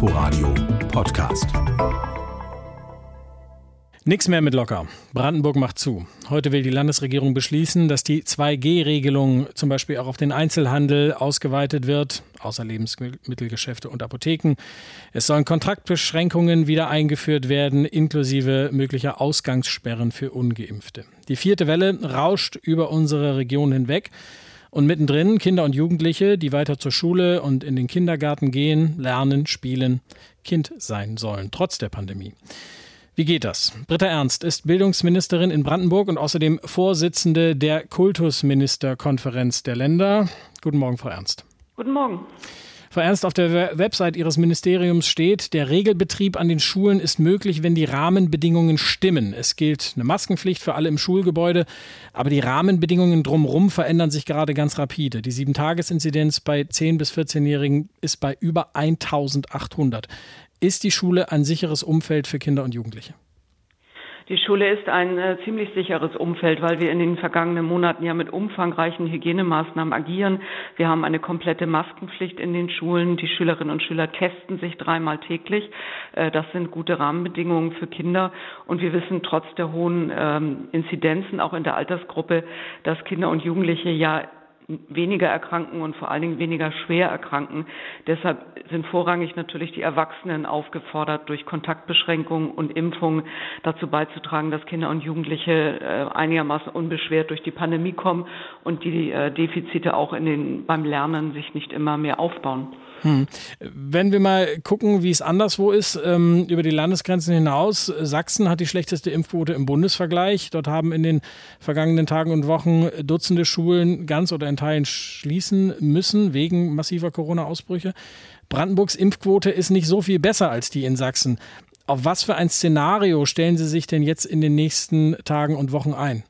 Inforadio Podcast. Nix mehr mit locker. Brandenburg macht zu. Heute will die Landesregierung beschließen, dass die 2G-Regelung zum Beispiel auch auf den Einzelhandel ausgeweitet wird, außer Lebensmittelgeschäfte und Apotheken. Es sollen Kontaktbeschränkungen wieder eingeführt werden, inklusive möglicher Ausgangssperren für Ungeimpfte. Die vierte Welle rauscht über unsere Region hinweg. Und mittendrin Kinder und Jugendliche, die weiter zur Schule und in den Kindergarten gehen, lernen, spielen, Kind sein sollen, trotz der Pandemie. Wie geht das? Britta Ernst ist Bildungsministerin in Brandenburg und außerdem Vorsitzende der Kultusministerkonferenz der Länder. Guten Morgen, Frau Ernst. Guten Morgen. Frau Ernst, auf der Website Ihres Ministeriums steht, der Regelbetrieb an den Schulen ist möglich, wenn die Rahmenbedingungen stimmen. Es gilt eine Maskenpflicht für alle im Schulgebäude, aber die Rahmenbedingungen drumherum verändern sich gerade ganz rapide. Die Sieben-Tages-Inzidenz bei 10- bis 14-Jährigen ist bei über 1800. Ist die Schule ein sicheres Umfeld für Kinder und Jugendliche? Die Schule ist ein äh, ziemlich sicheres Umfeld, weil wir in den vergangenen Monaten ja mit umfangreichen Hygienemaßnahmen agieren. Wir haben eine komplette Maskenpflicht in den Schulen. Die Schülerinnen und Schüler testen sich dreimal täglich. Äh, das sind gute Rahmenbedingungen für Kinder. Und wir wissen trotz der hohen ähm, Inzidenzen auch in der Altersgruppe, dass Kinder und Jugendliche ja weniger erkranken und vor allen Dingen weniger schwer erkranken. Deshalb sind vorrangig natürlich die Erwachsenen aufgefordert, durch Kontaktbeschränkungen und Impfungen dazu beizutragen, dass Kinder und Jugendliche äh, einigermaßen unbeschwert durch die Pandemie kommen und die äh, Defizite auch in den, beim Lernen sich nicht immer mehr aufbauen. Hm. Wenn wir mal gucken, wie es anderswo ist, ähm, über die Landesgrenzen hinaus, Sachsen hat die schlechteste Impfquote im Bundesvergleich. Dort haben in den vergangenen Tagen und Wochen Dutzende Schulen ganz oder in Teilen schließen müssen wegen massiver Corona-Ausbrüche. Brandenburgs Impfquote ist nicht so viel besser als die in Sachsen. Auf was für ein Szenario stellen Sie sich denn jetzt in den nächsten Tagen und Wochen ein?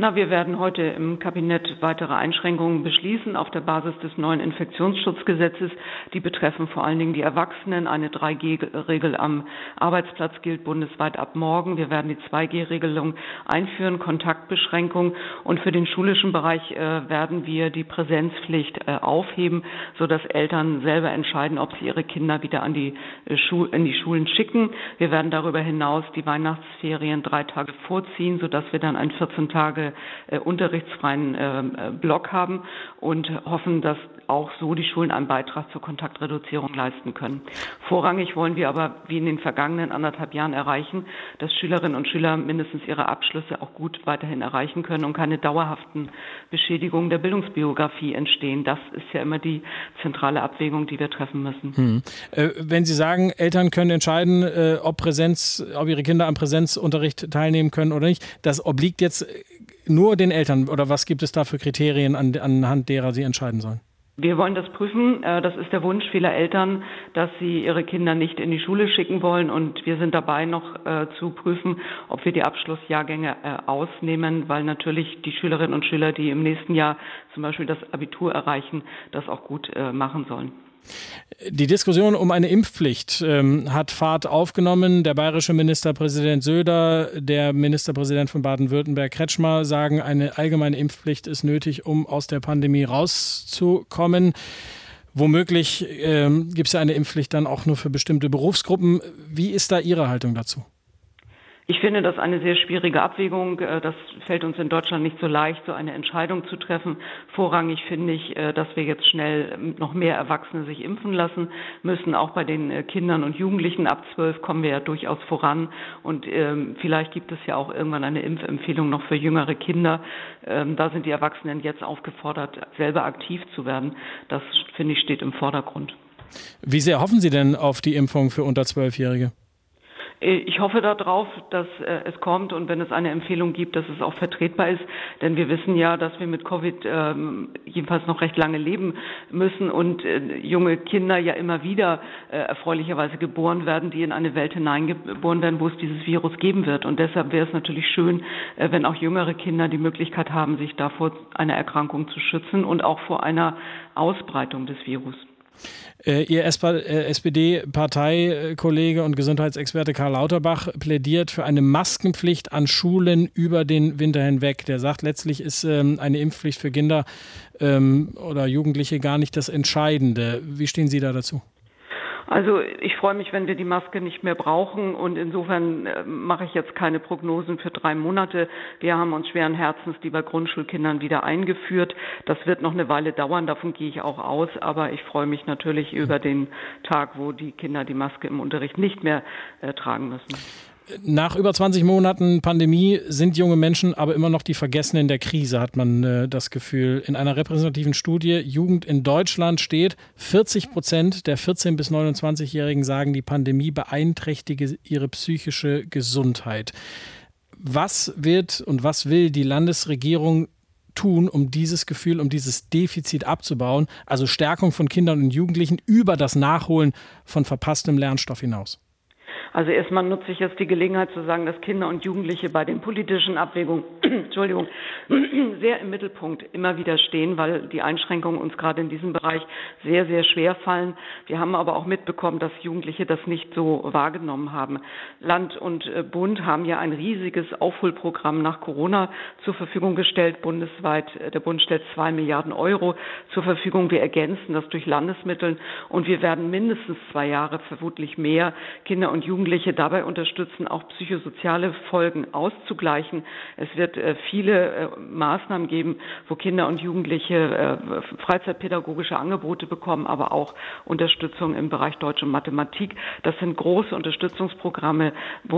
Na, wir werden heute im Kabinett weitere Einschränkungen beschließen auf der Basis des neuen Infektionsschutzgesetzes. Die betreffen vor allen Dingen die Erwachsenen. Eine 3G-Regel am Arbeitsplatz gilt bundesweit ab morgen. Wir werden die 2G-Regelung einführen, Kontaktbeschränkung. Und für den schulischen Bereich äh, werden wir die Präsenzpflicht äh, aufheben, sodass Eltern selber entscheiden, ob sie ihre Kinder wieder an die, äh, in die Schulen schicken. Wir werden darüber hinaus die Weihnachtsferien drei Tage vorziehen, sodass wir dann ein 14 Tage äh, unterrichtsfreien äh, Block haben und hoffen, dass auch so die Schulen einen Beitrag zur Kontaktreduzierung leisten können. Vorrangig wollen wir aber, wie in den vergangenen anderthalb Jahren, erreichen, dass Schülerinnen und Schüler mindestens ihre Abschlüsse auch gut weiterhin erreichen können und keine dauerhaften Beschädigungen der Bildungsbiografie entstehen. Das ist ja immer die zentrale Abwägung, die wir treffen müssen. Hm. Äh, wenn Sie sagen, Eltern können entscheiden, äh, ob Präsenz, ob ihre Kinder am Präsenzunterricht teilnehmen können oder nicht, das obliegt jetzt nur den Eltern oder was gibt es da für Kriterien, an, anhand derer sie entscheiden sollen? Wir wollen das prüfen. Äh, das ist der Wunsch vieler Eltern, dass sie ihre Kinder nicht in die Schule schicken wollen. Und wir sind dabei noch äh, zu prüfen, ob wir die Abschlussjahrgänge äh, ausnehmen, weil natürlich die Schülerinnen und Schüler, die im nächsten Jahr zum Beispiel das Abitur erreichen, das auch gut machen sollen. Die Diskussion um eine Impfpflicht ähm, hat Fahrt aufgenommen. Der bayerische Ministerpräsident Söder, der Ministerpräsident von Baden-Württemberg Kretschmer sagen, eine allgemeine Impfpflicht ist nötig, um aus der Pandemie rauszukommen. Womöglich ähm, gibt es ja eine Impfpflicht dann auch nur für bestimmte Berufsgruppen. Wie ist da Ihre Haltung dazu? Ich finde das eine sehr schwierige Abwägung. Äh, das fällt uns in Deutschland nicht so leicht, so eine Entscheidung zu treffen. Vorrangig finde ich, äh, dass wir jetzt schnell ähm, noch mehr Erwachsene sich impfen lassen müssen. Auch bei den äh, Kindern und Jugendlichen ab zwölf kommen wir ja durchaus voran. Und ähm, vielleicht gibt es ja auch irgendwann eine Impfempfehlung noch für jüngere Kinder. Ähm, da sind die Erwachsenen jetzt aufgefordert, selber aktiv zu werden. Das finde ich steht im Vordergrund. Wie sehr hoffen Sie denn auf die Impfung für unter Zwölfjährige? Ich hoffe darauf, dass äh, es kommt und wenn es eine Empfehlung gibt, dass es auch vertretbar ist. Denn wir wissen ja, dass wir mit Covid ähm, jedenfalls noch recht lange leben müssen und äh, junge Kinder ja immer wieder äh, erfreulicherweise geboren werden, die in eine Welt hineingeboren werden, wo es dieses Virus geben wird. Und deshalb wäre es natürlich schön, äh, wenn auch jüngere Kinder die Möglichkeit haben, sich davor einer Erkrankung zu schützen und auch vor einer Ausbreitung des Virus. Äh, Ihr SPD-Parteikollege und Gesundheitsexperte Karl Lauterbach plädiert für eine Maskenpflicht an Schulen über den Winter hinweg. Der sagt, letztlich ist ähm, eine Impfpflicht für Kinder ähm, oder Jugendliche gar nicht das Entscheidende. Wie stehen Sie da dazu? Also ich freue mich, wenn wir die Maske nicht mehr brauchen und insofern äh, mache ich jetzt keine Prognosen für drei Monate. Wir haben uns schweren Herzens die bei Grundschulkindern wieder eingeführt. Das wird noch eine Weile dauern, davon gehe ich auch aus, aber ich freue mich natürlich über den Tag, wo die Kinder die Maske im Unterricht nicht mehr äh, tragen müssen. Nach über 20 Monaten Pandemie sind junge Menschen aber immer noch die Vergessenen der Krise, hat man äh, das Gefühl. In einer repräsentativen Studie Jugend in Deutschland steht, 40 Prozent der 14- bis 29-Jährigen sagen, die Pandemie beeinträchtige ihre psychische Gesundheit. Was wird und was will die Landesregierung tun, um dieses Gefühl, um dieses Defizit abzubauen, also Stärkung von Kindern und Jugendlichen über das Nachholen von verpasstem Lernstoff hinaus? Also erstmal nutze ich jetzt die Gelegenheit zu sagen, dass Kinder und Jugendliche bei den politischen Abwägungen, Entschuldigung, sehr im Mittelpunkt immer wieder stehen, weil die Einschränkungen uns gerade in diesem Bereich sehr, sehr schwer fallen. Wir haben aber auch mitbekommen, dass Jugendliche das nicht so wahrgenommen haben. Land und äh, Bund haben ja ein riesiges Aufholprogramm nach Corona zur Verfügung gestellt, bundesweit. Äh, der Bund stellt zwei Milliarden Euro zur Verfügung. Wir ergänzen das durch Landesmitteln und wir werden mindestens zwei Jahre, vermutlich mehr, Kinder und Jugendliche dabei unterstützen, auch psychosoziale Folgen auszugleichen. Es wird viele äh, Maßnahmen geben, wo Kinder und Jugendliche äh, freizeitpädagogische Angebote bekommen, aber auch Unterstützung im Bereich Deutsch und Mathematik. Das sind große Unterstützungsprogramme,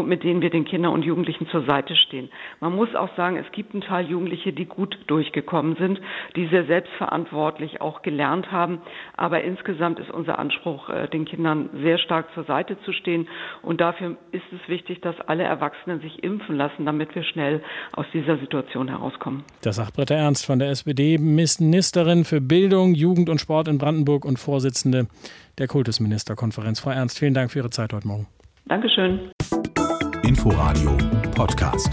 mit denen wir den Kindern und Jugendlichen zur Seite stehen. Man muss auch sagen, es gibt einen Teil Jugendliche, die gut durchgekommen sind, die sehr selbstverantwortlich auch gelernt haben. Aber insgesamt ist unser Anspruch, den Kindern sehr stark zur Seite zu stehen und dafür ist es wichtig, dass alle Erwachsenen sich impfen lassen, damit wir schnell aus dieser Situation herauskommen. Das sagt Britta Ernst von der SPD, Ministerin für Bildung, Jugend und Sport in Brandenburg und Vorsitzende der Kultusministerkonferenz. Frau Ernst, vielen Dank für Ihre Zeit heute Morgen. Dankeschön. Inforadio Podcast.